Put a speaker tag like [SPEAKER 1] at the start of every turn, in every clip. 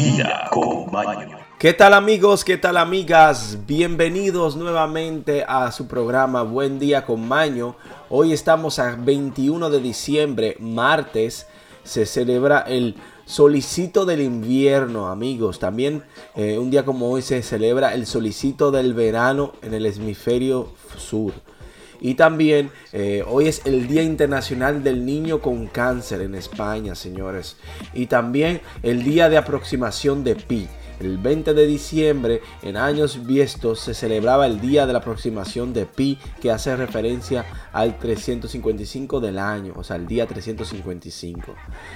[SPEAKER 1] día con.
[SPEAKER 2] ¿Qué tal amigos? ¿Qué tal amigas? Bienvenidos nuevamente a su programa Buen día con Maño. Hoy estamos a 21 de diciembre, martes. Se celebra el solicito del invierno, amigos. También eh, un día como hoy se celebra el solicito del verano en el hemisferio sur. Y también eh, hoy es el Día Internacional del Niño con Cáncer en España, señores. Y también el Día de Aproximación de Pi. El 20 de diciembre, en años viestos, se celebraba el día de la aproximación de Pi, que hace referencia al 355 del año, o sea, el día 355.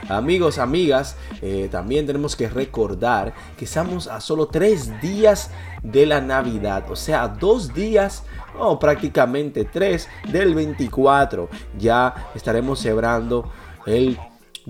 [SPEAKER 2] Amigos, amigas, eh, también tenemos que recordar que estamos a solo tres días de la Navidad, o sea, dos días o prácticamente tres del 24. Ya estaremos celebrando el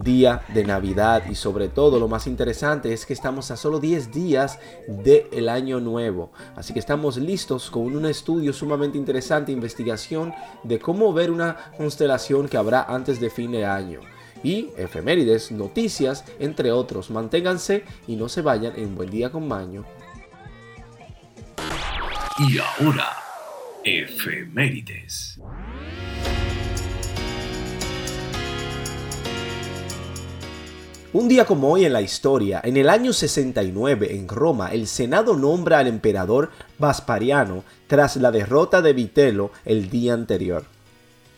[SPEAKER 2] día de Navidad y sobre todo lo más interesante es que estamos a solo 10 días del año nuevo. Así que estamos listos con un estudio sumamente interesante, investigación de cómo ver una constelación que habrá antes de fin de año. Y efemérides, noticias, entre otros. Manténganse y no se vayan en Buen Día con Maño.
[SPEAKER 1] Y ahora, efemérides.
[SPEAKER 2] Un día como hoy en la historia, en el año 69 en Roma, el Senado nombra al emperador Vaspariano tras la derrota de Vitello el día anterior.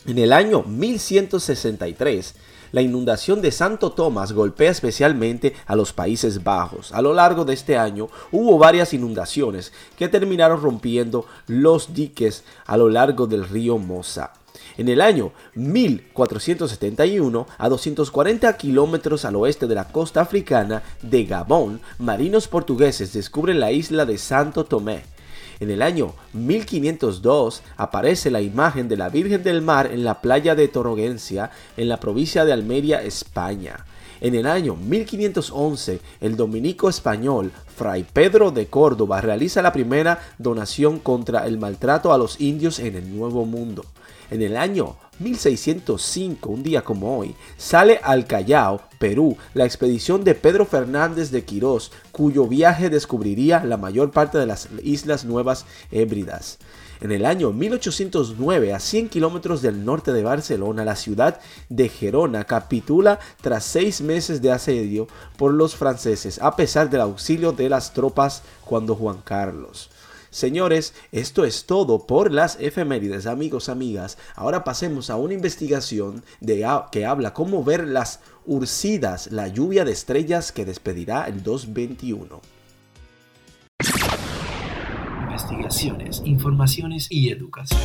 [SPEAKER 2] En el año 1163, la inundación de Santo Tomás golpea especialmente a los Países Bajos. A lo largo de este año hubo varias inundaciones que terminaron rompiendo los diques a lo largo del río Mosa. En el año 1471, a 240 kilómetros al oeste de la costa africana de Gabón, marinos portugueses descubren la isla de Santo Tomé. En el año 1502 aparece la imagen de la Virgen del Mar en la playa de Toroguencia, en la provincia de Almería, España. En el año 1511, el dominico español Fray Pedro de Córdoba realiza la primera donación contra el maltrato a los indios en el Nuevo Mundo. En el año 1605, un día como hoy, sale al Callao, Perú, la expedición de Pedro Fernández de Quirós, cuyo viaje descubriría la mayor parte de las Islas Nuevas Hébridas. En el año 1809, a 100 kilómetros del norte de Barcelona, la ciudad de Gerona capitula tras seis meses de asedio por los franceses, a pesar del auxilio de las tropas cuando Juan Carlos. Señores, esto es todo por las efemérides, amigos, amigas. Ahora pasemos a una investigación de, que habla cómo ver las Ursidas, la lluvia de estrellas que despedirá el 221.
[SPEAKER 1] Investigaciones, informaciones y educación.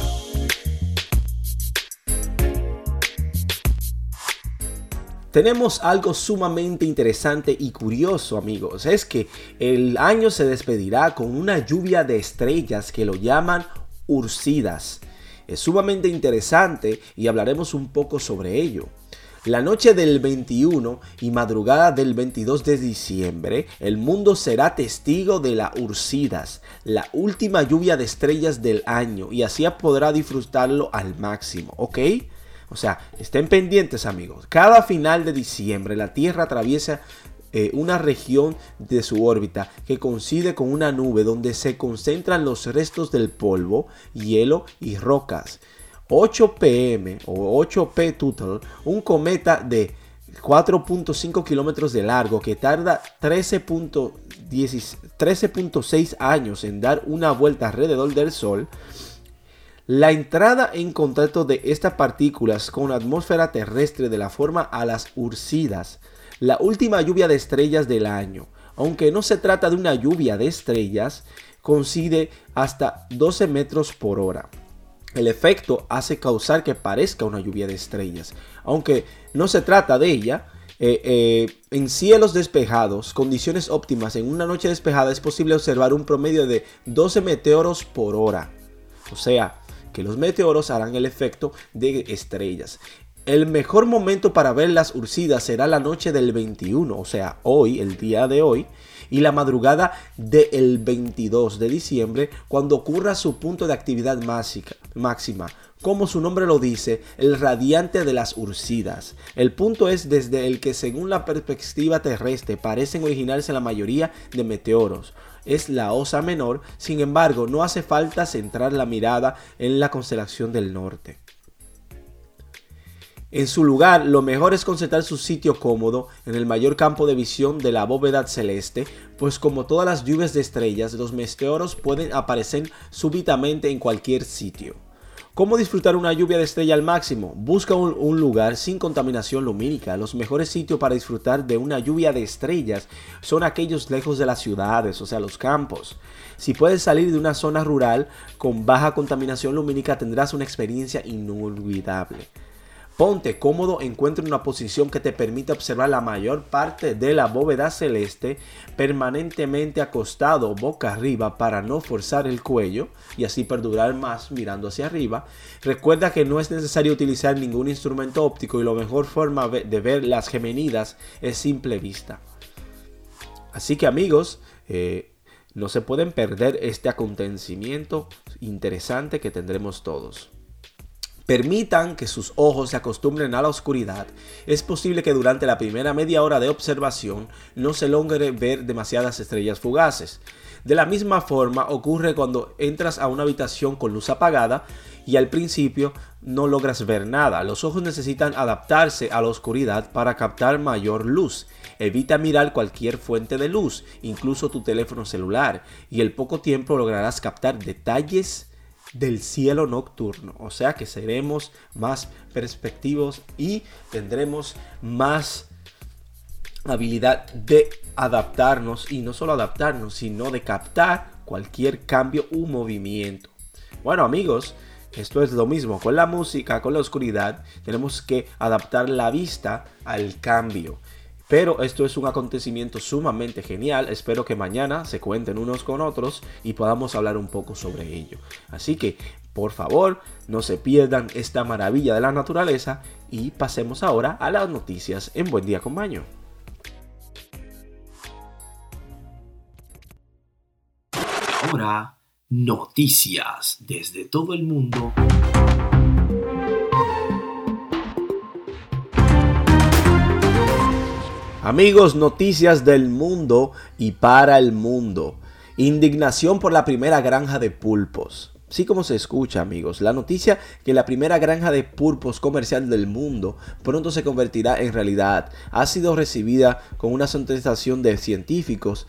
[SPEAKER 2] Tenemos algo sumamente interesante y curioso amigos, es que el año se despedirá con una lluvia de estrellas que lo llaman Ursidas. Es sumamente interesante y hablaremos un poco sobre ello. La noche del 21 y madrugada del 22 de diciembre, el mundo será testigo de la Ursidas, la última lluvia de estrellas del año, y así podrá disfrutarlo al máximo, ¿ok? O sea, estén pendientes amigos. Cada final de diciembre la Tierra atraviesa eh, una región de su órbita que coincide con una nube donde se concentran los restos del polvo, hielo y rocas. 8 pm o 8P Total, un cometa de 4.5 kilómetros de largo que tarda 13.6 años en dar una vuelta alrededor del Sol, la entrada en contacto de estas partículas con la atmósfera terrestre de la forma a las Ursidas, la última lluvia de estrellas del año. Aunque no se trata de una lluvia de estrellas, coincide hasta 12 metros por hora. El efecto hace causar que parezca una lluvia de estrellas. Aunque no se trata de ella, eh, eh, en cielos despejados, condiciones óptimas, en una noche despejada es posible observar un promedio de 12 meteoros por hora. O sea, que los meteoros harán el efecto de estrellas. El mejor momento para ver las Ursidas será la noche del 21, o sea, hoy, el día de hoy, y la madrugada del 22 de diciembre cuando ocurra su punto de actividad máxima. Como su nombre lo dice, el radiante de las Ursidas. El punto es desde el que según la perspectiva terrestre parecen originarse la mayoría de meteoros es la Osa Menor, sin embargo no hace falta centrar la mirada en la constelación del norte. En su lugar, lo mejor es concentrar su sitio cómodo en el mayor campo de visión de la bóveda celeste, pues como todas las lluvias de estrellas, los meteoros pueden aparecer súbitamente en cualquier sitio. ¿Cómo disfrutar una lluvia de estrella al máximo? Busca un, lugar sin contaminación lumínica. Los mejores sitios para disfrutar de una lluvia de estrellas son aquellos lejos de las ciudades, o sea, los campos. Si puedes salir de una zona rural con baja contaminación lumínica, tendrás una experiencia inolvidable. Ponte cómodo, encuentra una posición que te permita observar la mayor parte de la bóveda celeste permanentemente acostado boca arriba para no forzar el cuello y así perdurar más mirando hacia arriba. Recuerda que no es necesario utilizar ningún instrumento óptico y la mejor forma de ver las gemenidas es simple vista. Así que amigos, eh, no se pueden perder este acontecimiento interesante que tendremos todos. Permitan que sus ojos se acostumbren a la oscuridad. Es posible que durante la primera media hora de observación no se logre ver demasiadas estrellas fugaces. De la misma forma ocurre cuando entras a una habitación con luz apagada y al principio no logras ver nada. Los ojos necesitan adaptarse a la oscuridad para captar mayor luz. Evita mirar cualquier fuente de luz, incluso tu teléfono celular, y en poco tiempo lograrás captar detalles del cielo nocturno. O sea que seremos más perspectivos y tendremos más habilidad de adaptarnos y no solo adaptarnos, sino de captar cualquier cambio u movimiento. Bueno amigos, esto es lo mismo con la música, con la oscuridad. Tenemos que adaptar la vista al cambio. Pero esto es un acontecimiento sumamente genial. Espero que mañana se cuenten unos con otros y podamos hablar un poco sobre ello. Así que, por favor, no se pierdan esta maravilla de la naturaleza y pasemos ahora a las noticias en Buen Día con Baño.
[SPEAKER 1] Ahora, noticias desde todo el mundo
[SPEAKER 2] Amigos, noticias del mundo y para el mundo. Indignación por la primera granja de pulpos. Sí como se escucha amigos, la noticia que la primera granja de pulpos comercial del mundo pronto se convertirá en realidad ha sido recibida con una sentenciación de científicos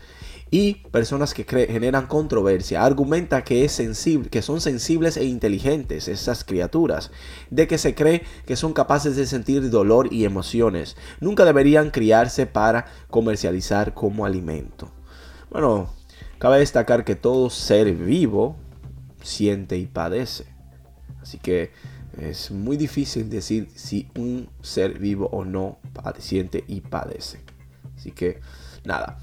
[SPEAKER 2] y personas que generan controversia. Argumenta que, es sensible, que son sensibles e inteligentes esas criaturas, de que se cree que son capaces de sentir dolor y emociones. Nunca deberían criarse para comercializar como alimento. Bueno, cabe destacar que todo ser vivo siente y padece. Así que es muy difícil decir si un ser vivo o no siente y padece. Así que nada.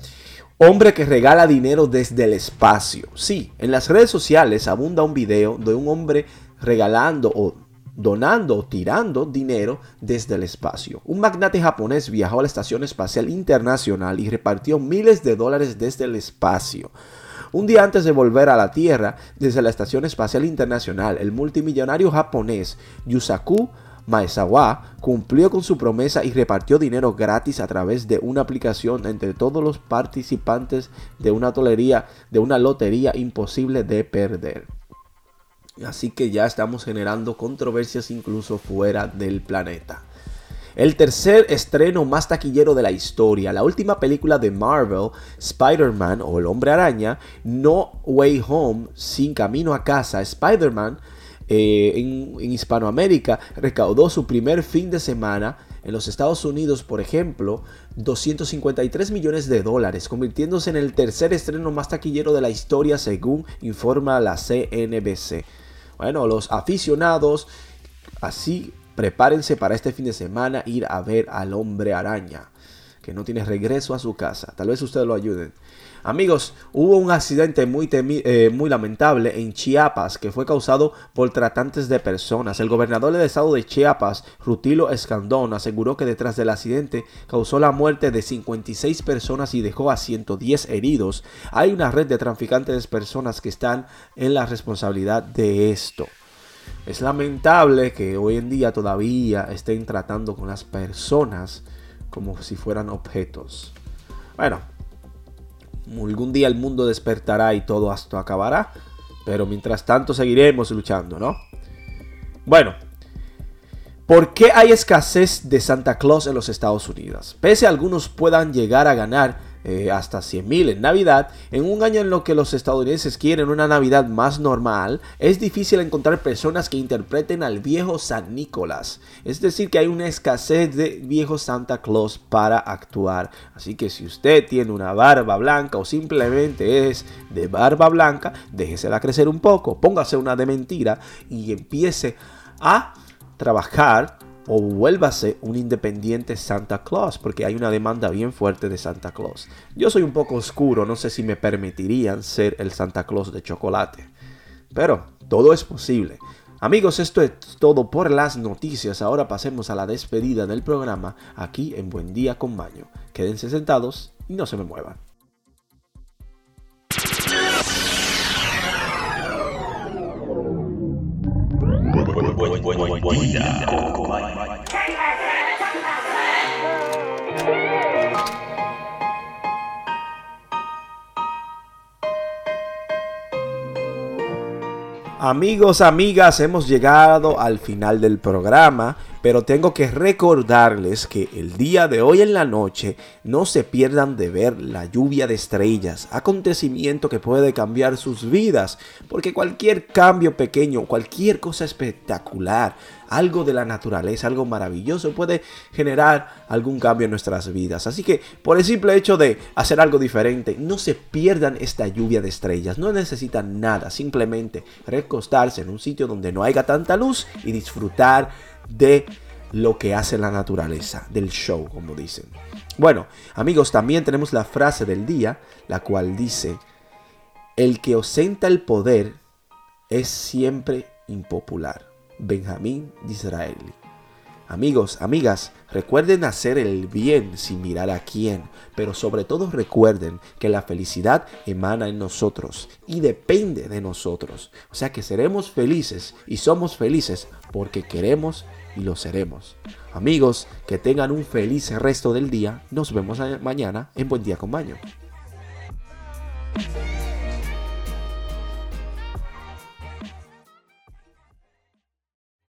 [SPEAKER 2] Hombre que regala dinero desde el espacio. Sí, en las redes sociales abunda un video de un hombre regalando o donando o tirando dinero desde el espacio. Un magnate japonés viajó a la Estación Espacial Internacional y repartió miles de dólares desde el espacio. Un día antes de volver a la Tierra, desde la Estación Espacial Internacional, el multimillonario japonés Yusaku Maezawa cumplió con su promesa y repartió dinero gratis a través de una aplicación entre todos los participantes de una tolería, de una lotería imposible de perder. Así que ya estamos generando controversias incluso fuera del planeta. El tercer estreno más taquillero de la historia, la última película de Marvel, Spider-Man o el hombre araña, No Way Home, sin camino a casa, Spider-Man eh, en, Hispanoamérica recaudó su primer fin de semana en los Estados Unidos, por ejemplo, 253 millones de dólares, convirtiéndose en el tercer estreno más taquillero de la historia según informa la CNBC. Bueno, los aficionados, así prepárense para este fin de semana ir a ver al hombre araña, que no tiene regreso a su casa. Tal vez ustedes lo ayuden. Amigos, hubo un accidente muy, eh, muy lamentable en Chiapas que fue causado por tratantes de personas. El gobernador del estado de Chiapas, Rutilo Escandón, aseguró que detrás del accidente causó la muerte de 56 personas y dejó a 110 heridos. Hay una red de traficantes de personas que están en la responsabilidad de esto. Es lamentable que hoy en día todavía estén tratando con las personas como si fueran objetos. Bueno, algún día el mundo despertará y todo esto acabará, pero mientras tanto seguiremos luchando, ¿no? Bueno, ¿por qué hay escasez de Santa Claus en los Estados Unidos? Pese a algunos puedan llegar a ganar eh, hasta 100 mil en Navidad, en un año en lo que los estadounidenses quieren una Navidad más normal, es difícil encontrar personas que interpreten al viejo San Nicolás. Es decir, que hay una escasez de viejo Santa Claus para actuar. Así que si usted tiene una barba blanca o simplemente es de barba blanca, déjesela crecer un poco, póngase una de mentira y empiece a trabajar o vuélvase un independiente Santa Claus, porque hay una demanda bien fuerte de Santa Claus. Yo soy un poco oscuro, no sé si me permitirían ser el Santa Claus de chocolate, pero todo es posible. Amigos, esto es todo por las noticias. Ahora pasemos a la despedida del programa aquí en Buen Día con Baño. Quédense sentados y no se me muevan. Buena, buena, buena, Amigos, amigas, hemos llegado al final del programa, pero tengo que recordarles que el día de hoy en la noche no se pierdan de ver la lluvia de estrellas, acontecimiento que puede cambiar sus vidas, porque cualquier cambio pequeño, cualquier cosa espectacular, algo de la naturaleza, algo maravilloso puede generar algún cambio en nuestras vidas. Así que por el simple hecho de hacer algo diferente, no se pierdan esta lluvia de estrellas, no necesitan nada, simplemente recostarse en un sitio donde no haya tanta luz y disfrutar de lo que hace la naturaleza, del show, como dicen. Bueno, amigos, también tenemos la frase del día, la cual dice, el que ostenta el poder es siempre impopular. Benjamín Disraeli. Amigos, amigas, recuerden hacer el bien sin mirar a quién, pero sobre todo recuerden que la felicidad emana en nosotros y depende de nosotros. O sea que seremos felices y somos felices porque queremos y lo seremos. Amigos, que tengan un feliz resto del día. Nos vemos mañana en Buen Día con Baño.